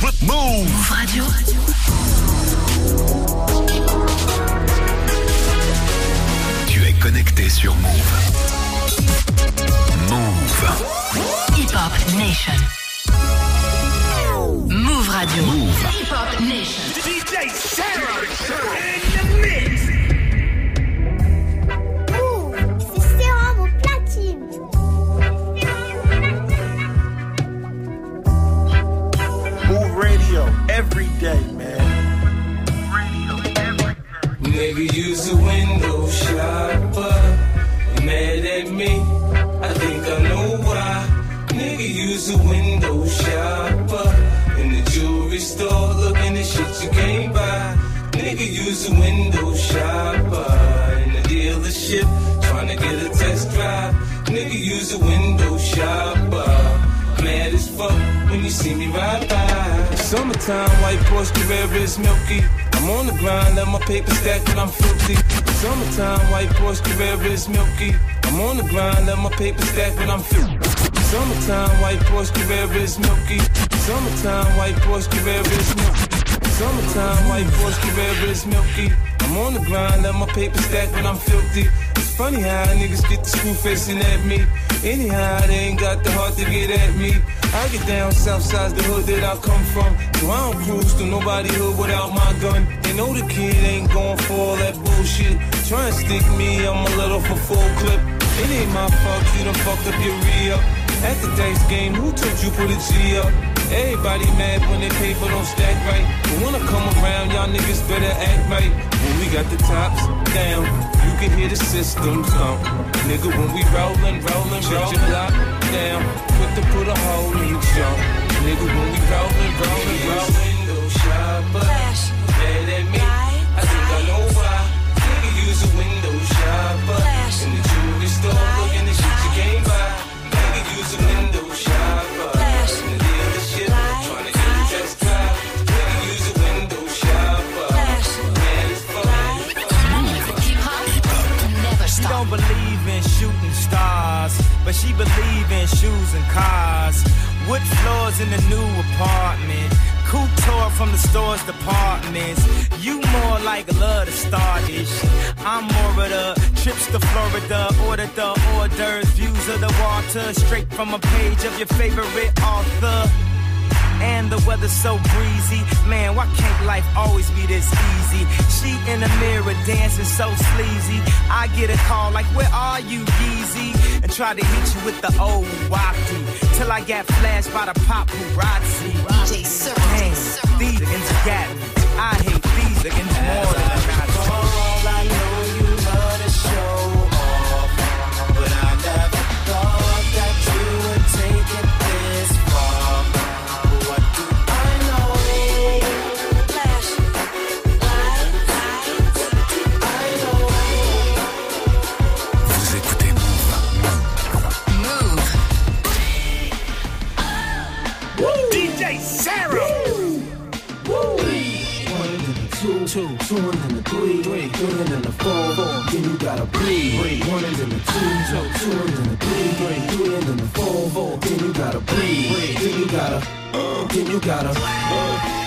Move Radio. Tu es connecté sur Move. Move. Hip Hop Nation. Move Radio. Move. Hip Hop Nation. DJ Sarah in the mix. Nigga use a window shopper. Mad at me, I think I know why. Nigga use a window shopper. In the jewelry store, looking at shit you can't buy. Nigga use a window shopper. In the dealership, trying to get a test drive. Nigga use a window shopper. Mad as fuck when you see me ride by. Summertime, white Porsche Carrera is milky. I'm on the grind, let my paper stack when I'm filthy. Summertime, white Porsche Carrera is milky. I'm on the grind, let my paper stack when I'm filthy. Summertime, white Porsche Carrera is milky. Summertime, white Porsche Carrera is milky. Summertime, white Porsche Carrera is milky. I'm on the grind, let my paper stack when I'm filthy. It's funny how niggas get the screw facing at me. Anyhow, they ain't got the heart to get at me. I get down south side the hood that I come from. So I don't cruise to nobody hood without my gun. They know the kid ain't going for all that bullshit. Try and stick me, I'm a little for full clip. It ain't my fault, you done fucked up your re-up. At the dice game, who told you put a G up? Everybody mad when they paper don't stack right. But when I come around, y'all niggas better act right. When we got the tops down, can hear the systems thump. Nigga, when we rollin', rollin', bitch, you lock down. Quick to put a hole in your jump. Nigga, when we rollin', rollin', rollin'. Window shopper, mad at me. I think I know why. Nigga, use a window shopper. But she believe in shoes and cars. Wood floors in the new apartment. Couture from the store's departments. You more like love to stardish. I'm more of the trips to Florida. Order the hors d'oeuvres, views of the water. Straight from a page of your favorite author. And the weather's so breezy. Man, why can't life always be this easy? She in the dancing so sleazy. I get a call like, Where are you, Yeezy? And try to hit you with the old wacky. Till I got flashed by the paparazzi. DJ Sir. These got me. I hate these niggas more three and the four. Then you gotta breathe. One and then the two, two, and the three, three, and the four, four. Then you gotta breathe. Then you gotta, uh, then you gotta, uh.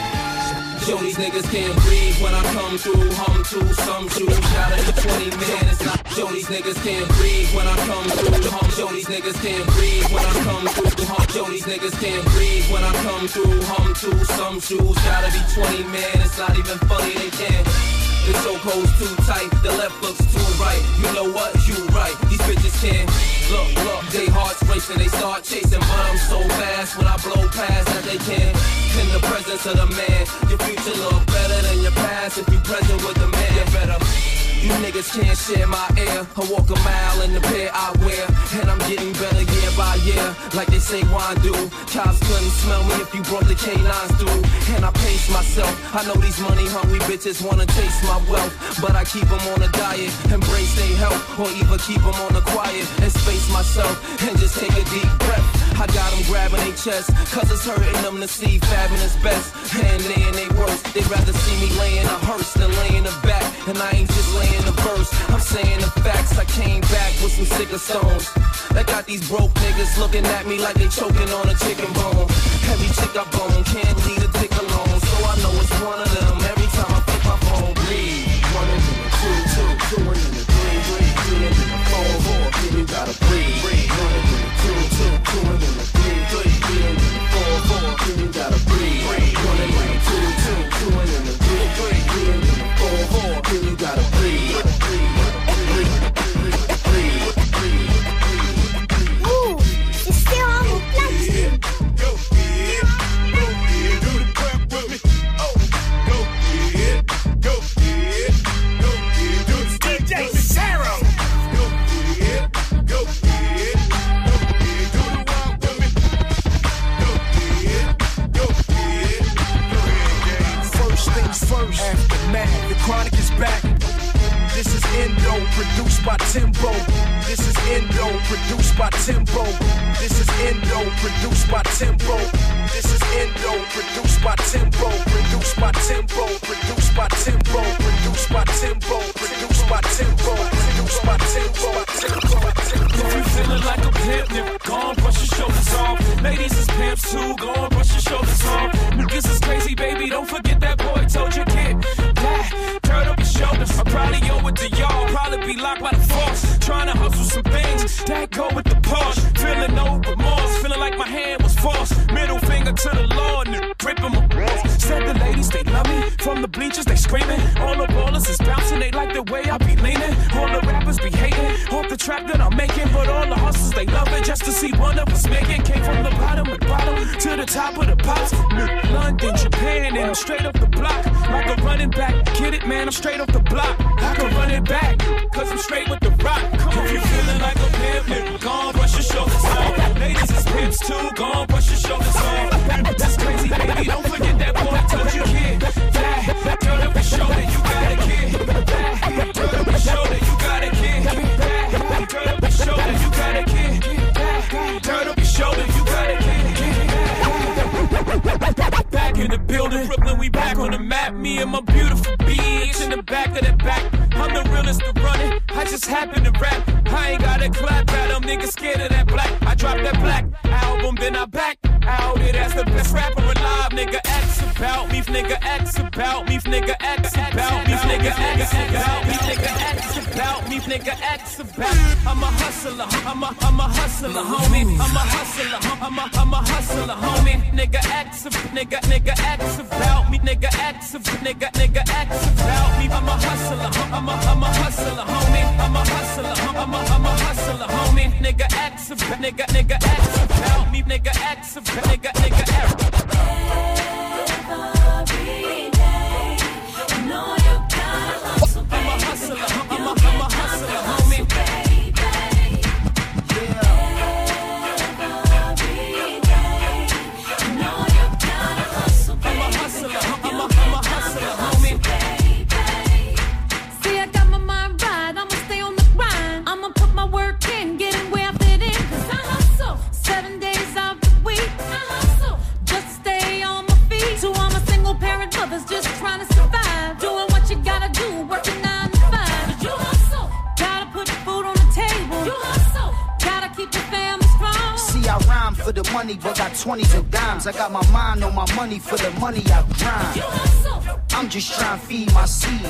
Show these niggas can't breathe when I come through. Hum to some shoes. Shout out to 20 man. It's not. Show these niggas can't breathe when I come through. Hum. Show these niggas can't breathe when I come through. Hum. Show these niggas can't breathe when I come through. Hum to some shoes. Gotta be 20 man. It's not even funny. They can't. The chokehold's too tight, the left looks too right. You know what? You right. These bitches can't look, look. They hearts racing, they start chasing, but I'm so fast when I blow past that they can't. In the presence of the man, your future look better than your past if you present with the man. You better. You niggas can't share my air. I walk a mile in the pair I wear, and I'm getting better year by year, like they say wine do. Cops couldn't smell me if you brought the canines through, and I pace myself. I know these money hungry bitches wanna taste my wealth, but I keep them on a diet, embrace their health, or even keep them on the quiet and space myself and just take a deep breath. I got them grabbing their chest, cause it's hurting them to see Fabolous best, and they in they worst. They'd rather see me laying a hearse than laying a back, and I ain't just laying a verse. I'm saying the facts. I came back with some sicker stones. That got these broke niggas looking at me like they choking on a chicken bone. Heavy chick I bone, can't leave a first. Endo, produced by Timbo. This is Endo, produced by Timbo. This is Endo, produced by Timbo. This is Endo, produced by Timbo. Produced by Timbo. Produced by Timbo. Produced by Timbo. Produced by Timbo. Produced by Timbo. If you feeling like a pimp, nigga, go on, brush your shoulders off. Ladies is pimps too, go on, brush your shoulders off. Niggas is crazy, baby, don't forget that boy told you kid. Shoulders. I probably owe it to y'all, probably be locked by the force. Trying to hustle some things that go with the Porsche. Feeling no remorse, feeling like my hand was forced. Middle finger to the law, nigga, gripping my balls. Said the ladies, they love me. From the bleachers, they screaming. All the ballers is bouncing, they like the way I be leaning. All the rappers be hating, off the track that I'm making. But all the hustlers, they love it just to see one of us make it. Came from the the bottom to the top of the pops. London, Japan, and I'm straight off the block. Like a running back, get it, man, I'm straight off the block. I can run it back, cause I'm straight with the rock. If you feeling like a pimp, nigga, go on, brush your shoulders off. Ladies is pimps too, go on, brush your shoulders off. That's crazy, baby, don't forget that boy told you, kid. Yeah, turn up your shoulder, you got building, Brooklyn, we back on the map. Me and my beautiful bitch in the back of the back. I'm the realest to run it. I just happen to rap. I ain't got a clap at them niggas scared of that black. I dropped that black album, then I back out it as the best rapper alive. Nigga X about me, nigga X about me, nigga X about me, nigga X about me, nigga X about me, nigga X about. I'm a hustler, I'm a I'm a hustler, homie. I'm a hustler, I'm a I'm a hustler, homie. Nigga X, nigga nigga X about me, nigga X, nigga nigga X about me. I'm a hustler, I'm a I'm a hustler, homie. I'm a hustler, I'm a I'm a hustler, homie. Nigga X, nigga nigga X about me, nigga X, nigga nigga X. 20s and dimes. I got my mind on my money for the money I grind. hustle, I'm just trying to feed my seed.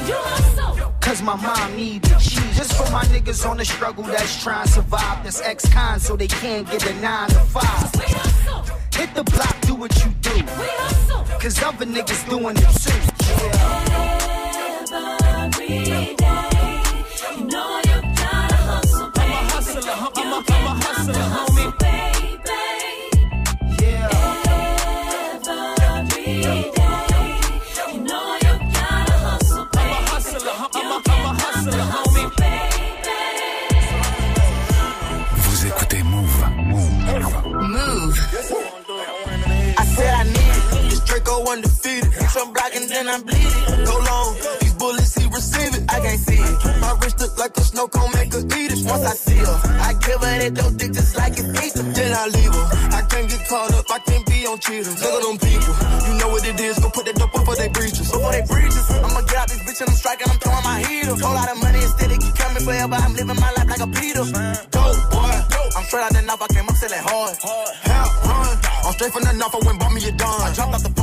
Cause my mom need the cheese. Just for my niggas on the struggle that's trying to survive. That's ex-con so they can't get a nine to five. Hit the block, do what you do. hustle. Cause other niggas doing it too. I'm a hustler, I'm a I'm a hustler, Draco undefeated. Some blocking, then I'm bleeding. Go long. These bullets, he receive it. I can't see it. My wrist look like a snow cone, make her eat it. Once I see her, I give her that dope dick just like it's Easter. Then I leave her. I can't get caught up. I can't be on cheaters. Look at them people. You know what it is. Go put that dope up for they breaches. Up for they breaches. I'ma get out this bitch and I'm striking. I'm throwing my heater. Whole lot of money instead it keep coming forever. I'm living my life like a Peter. Dope boy. I'm straight out the knife. I came up selling hard. Hell, run. I'm straight from the knife. I went bought me a dime. I dropped out the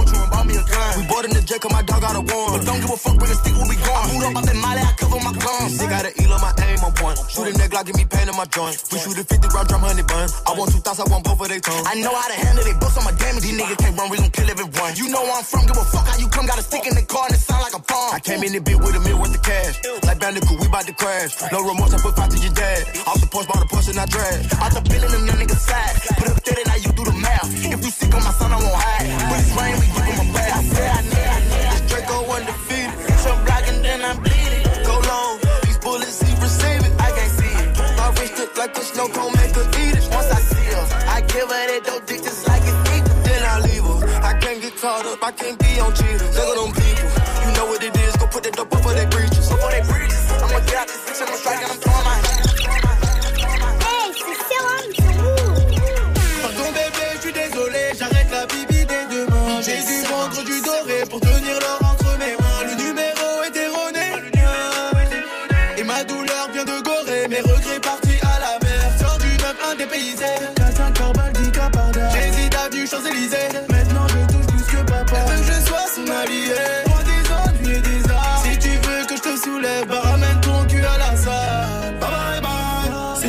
a. We in the jet 'cause my dog got a warrant. But don't give a fuck when the stick will be gone. I moved up out that molly. I cover my guns. Got an eel on my aim on point. Shooting that Glock, give me pain in my joint. We shoot a 50 round drum, honey bun. I want two thoughts, I want both of they tongue. I know how to handle they books, I'm a damage. These niggas can't run, we gon' kill everyone. You know where I'm from, give a fuck how you come. Got a stick in the car and it sound like a bomb. I came in the bit with a meal worth of cash. Like Bandicoot, we bout to crash. No remorse, I put five to your dad. Off the porch, bought a Porsche and I drag. Out the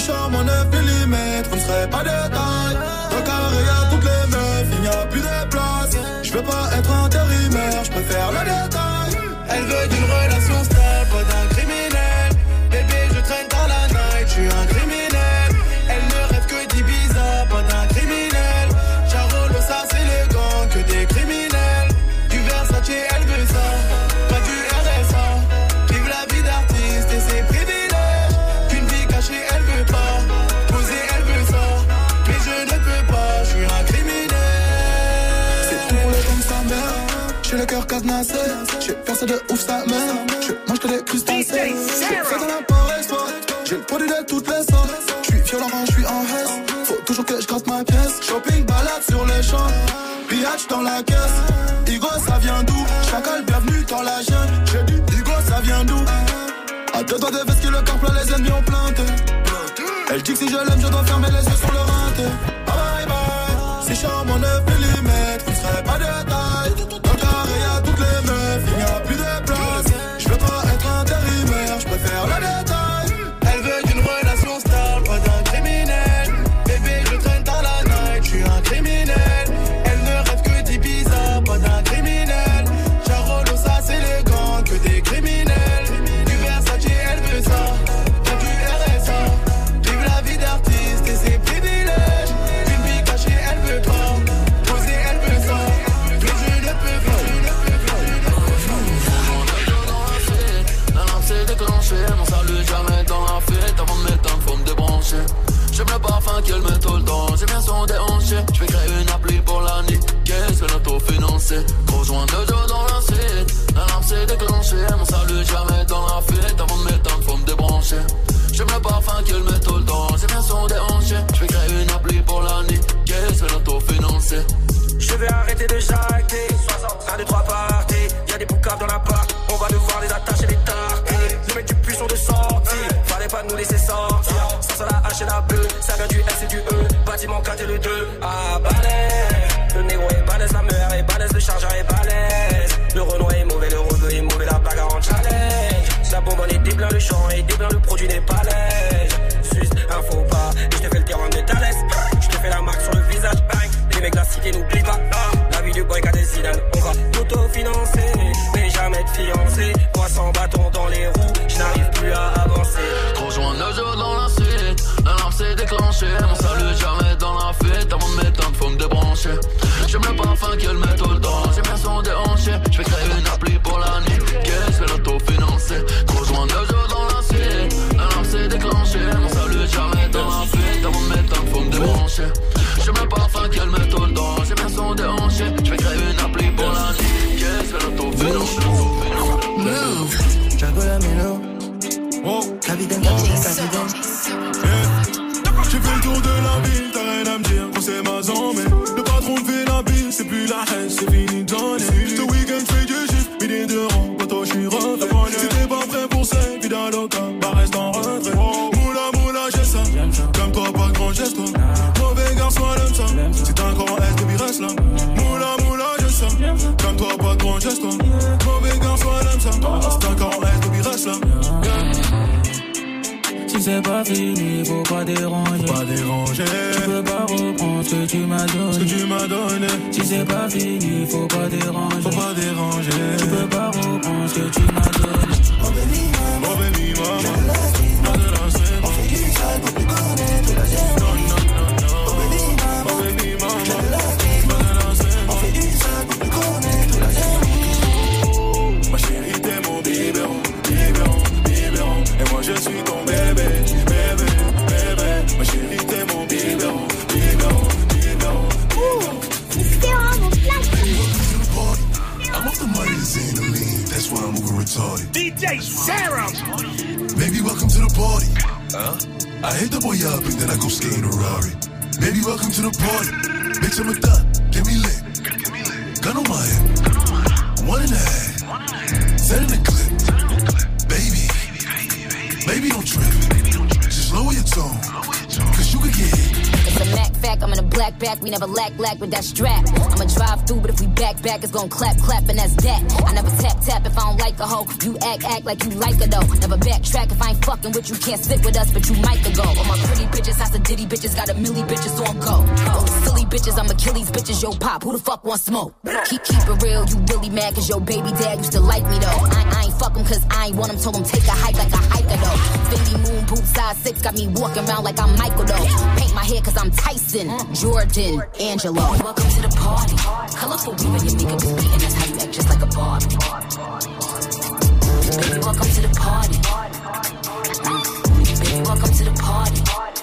charme en 9 mm, on ne serait pas de pensée de ouf sa mère. Je mange que des crustacés. Fais de la par exploit. J'ai le produit de toutes les sortes. Je suis violent je suis en reste. Faut toujours que je gratte ma pièce. Shopping, balade sur les champs. Pillage dans la caisse. Igo, ça vient d'où? Chacal, bienvenue dans la jungle. J'ai dit, Igo, ça vient d'où? À deux doigts de veste que le corps plein, les ennemis ont planté. Elle dit que si je l'aime, je dois fermer les yeux sur le renté. Bye bye, bye. c'est charmant, mon peux pas reprendre ce que tu m'as donné. Ce que tu m'as donné. Si c'est pas fini, faut pas déranger. Faut pas déranger. Tu peux pas reprendre ce que tu m'as donné. Oh. Huh? I hit the boy up and then I go skate in a Rari. Baby, welcome to the party. Bitch, I'm a thot. Get me lit. Gun on my hip. Black back, we never lack lack with that strap. I'ma drive through, but if we back back, it's gon' clap clap, and that's that. I never tap tap if I don't like a hoe. You act act like you like her though. Never backtrack if I ain't fucking with you, can't sit with us, but you might go. All my pretty bitches, house of ditty bitches, got a milli bitches on go. Oh, silly bitches, I'm Achilles bitches, yo pop, who the fuck wants smoke? Keep keep it real, you really mad cause your baby dad used to like me though. I, I ain't fuck him cause I ain't want him, told him take a hike like a hiker though. Fendi moon boot size six, got me walking around like I'm Michael though. Paint my hair cause I'm Tyson, Jordan, Angelo. Welcome to the party. Colorful weave your makeup is beating, that's how you act just like a Barbie. Baby, welcome to the party. Baby, welcome to the party.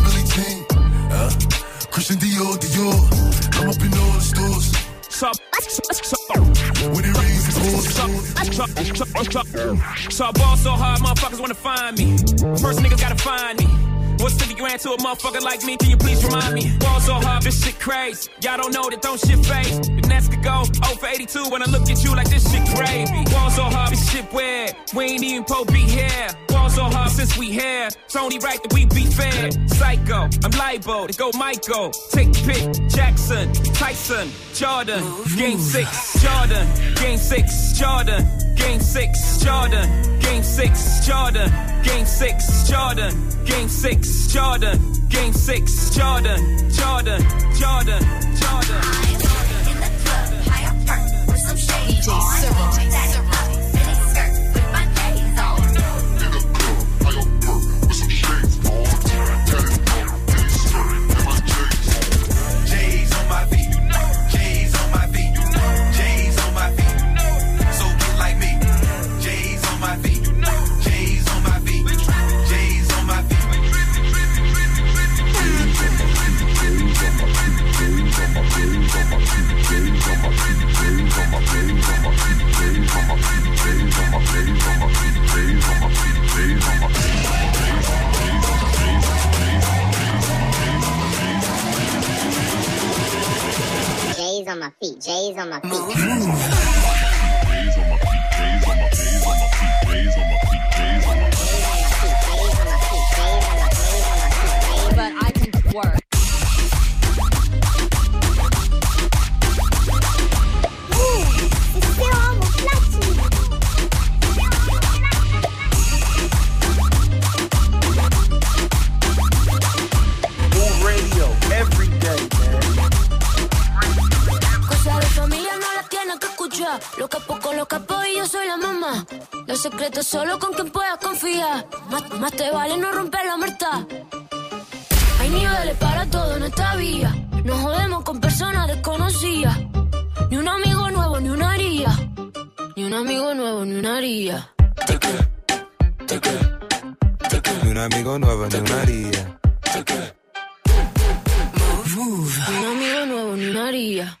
Christian Dior, Dior. I'm up in all the stores. Sup, When it rains, it pours. So I ball so hard, motherfuckers wanna find me. First niggas gotta find me. What's 50 grand to a motherfucker like me? Can you please remind me? Ball so hard, this shit crazy. Y'all don't know that don't shit phase. The Nets could go 0 for 82 when I look at you like this shit gravy. Ball so hard, this shit weird. We ain't even po be here. Ball so hard since we here. It's only right that we be fair. Psycho, I'm liable to go Michael. Take the pick, Jackson, Tyson, Jordan. Game six, Jordan. Game six, Jordan. Game six, Jordan. Game six, Jordan. Game six, Jordan. Game six, Jordan. Game six, Jordan. Jordan. Jordan. Jordan. DJ Serom. My feet. J's vale no romper la muerta. Hay niveles para todo en esta vía. No jodemos con personas desconocidas. Ni un amigo nuevo, ni una haría. Ni un amigo nuevo, ni una haría. Ni un amigo nuevo, ni una haría. Ni un amigo nuevo, ni una haría.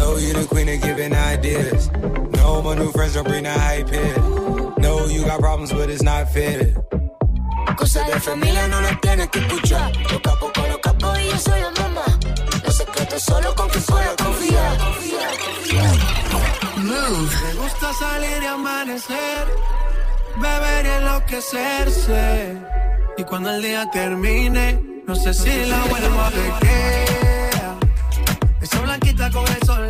Know you the queen of giving ideas. No, my new friends don't bring the hype here. No, you got problems, but it's not fair. Cosas de familia no las tienes que escuchar. Los capos con los capos y yo soy la mamá. Los secretos solo con quien pueda confiar. Me gusta salir y amanecer, beber y enloquecerse. Y cuando el día termine, no sé si la vuelvo a ver. Esa blanquita con el sol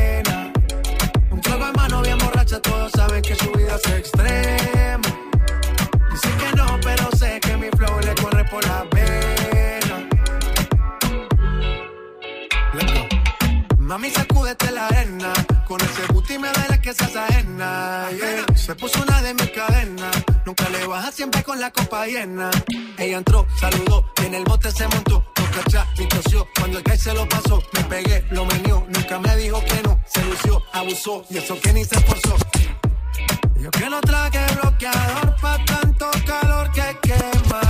Trago en mano bien borracha, todos saben que su vida es extrema. Dicen que no, pero sé que mi flow le corre por la pena. Mami, sacúdete la arena. Con ese booty me duele que seas ajena. yeah. Se puso una de mis cadenas. Nunca le baja siempre con la copa llena. Ella entró, saludó, y en el bote se montó. Dos cachas y tosió. Cuando el guy se lo pasó, me pegué, lo menió. Nunca me dijo que no. Se lució, abusó, y eso que ni se esforzó. Yo que no traje bloqueador pa' tanto calor que quema.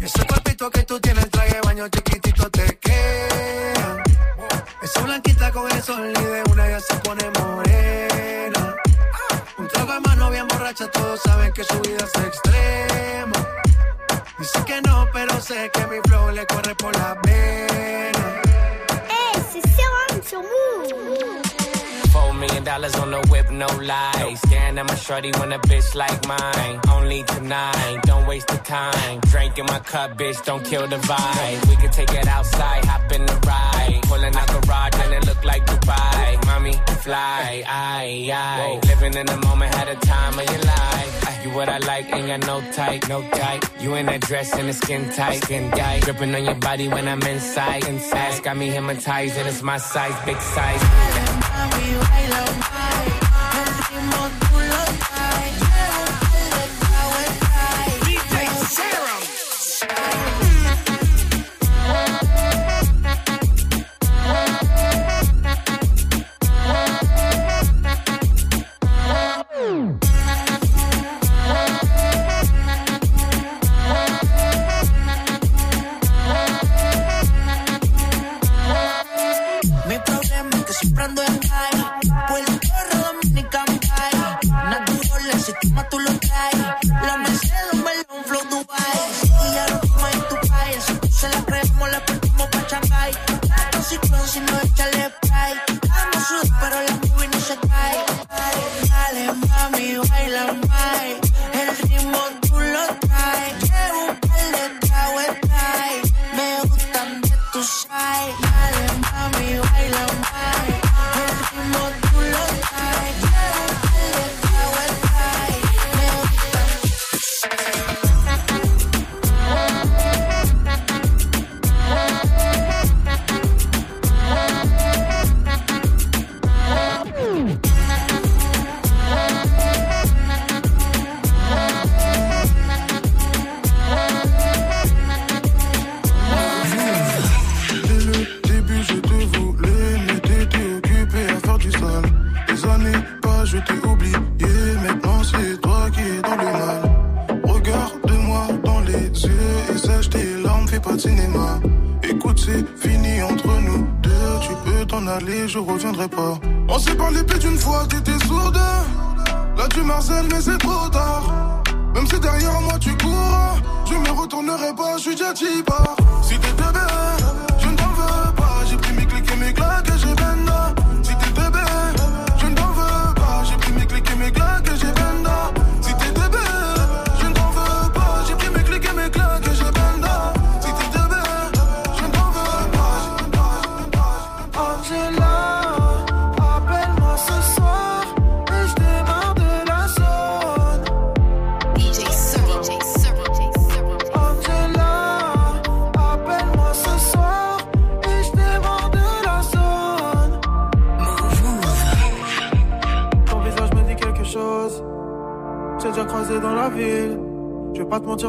Ese cuerpito que tú tienes, traje baño chiquitito te queda. Esa blanquita con el sol y de una ya se pone morena. Un trago de mano bien borracha, todos saben que su vida es extrema. Dice que no, pero sé que mi flow le corre por la sur Move. Four million dollars on the whip, no lies. Staring at my shorty when a bitch like mine. Only tonight, don't waste the time. Drink in my cup, bitch, don't kill the vibe. We can take it outside, hop in the ride. Pulling out garage and it look like Dubai. Mommy, fly, aye, aye. Living in the moment, had a time of your life. Ah, you what I like, ain't got no type, no type. You in that dress and the skin tight, skin tight. Dripping on your body when I'm inside. Inside, got me hypnotized and it's my size, big size. Baila, mai. El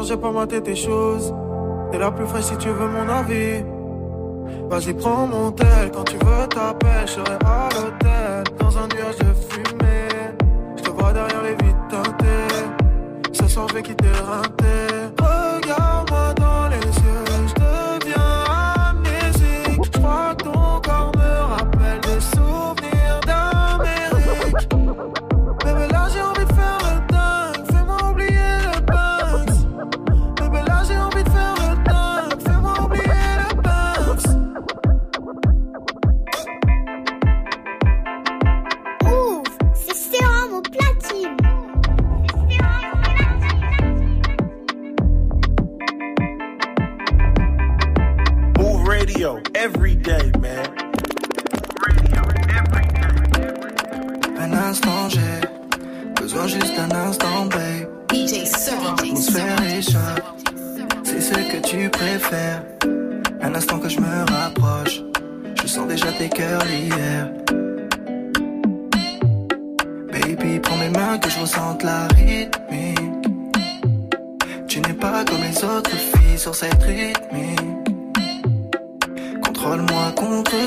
j'ai pas maté tes choses. T'es la plus fraîche si tu veux mon avis. Vas-y, prends mon tel. Quand tu veux t'appelles, je serai à l'hôtel. Dans un nuage de fumée. Je te vois derrière les vitres teintées. Ce soir, je vais quitter. Regarde-moi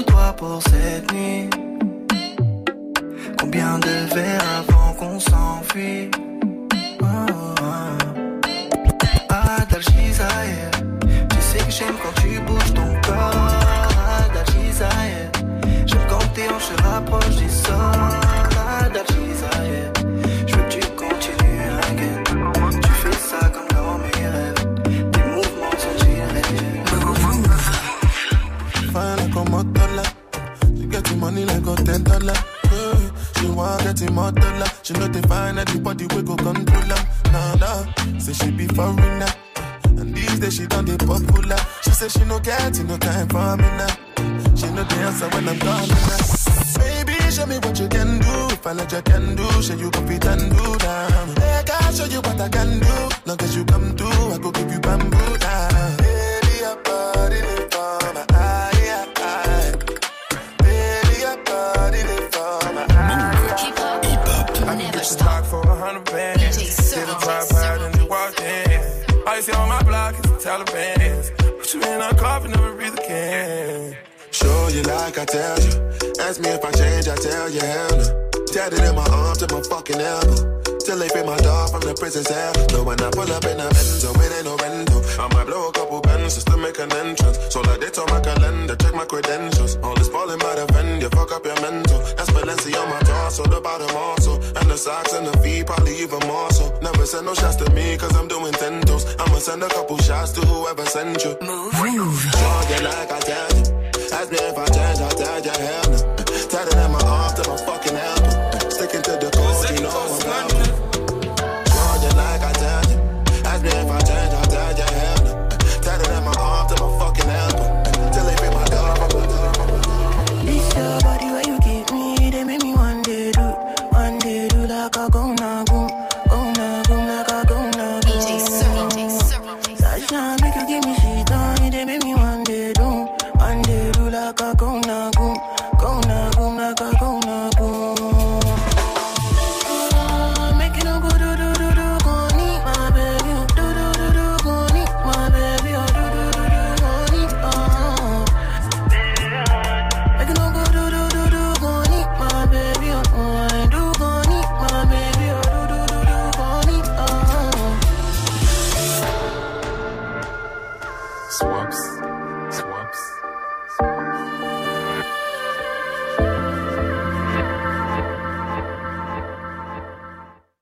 toi pour cette nuit. Combien de verres avant qu'on s'enfuit? Oh, tu sais que j'aime quand tu bouges ton corps. She know they find everybody we go control her. Nah nah, say she be foreigner. And these days she done the popular. She say she no get no time for me now. She know the answer when I'm calling her. Baby, show me what you can do. If I let you can do, show you can fit and do that. Make I show you what I can do. Long as you come through, I go give you bamboo down. Like I tell you. Ask me if I change, I tell you hell no. Tatted in my arm to my fucking elbow. Till they free my dog from the prison cell. So when I pull up in a Benzo, oh, it ain't no rental. I might blow a couple just to make an entrance. So like they told my calendar, check my credentials. All this falling by the fend, you fuck up your mental. That's Balenciaga on my torso, the bottom also. And the socks and the feet, probably even more so. Never send no shots to me, cause I'm doing tentos. I'ma send a couple shots to whoever sent you. Move. Move. Show like I tell you. If I change, I tell you hell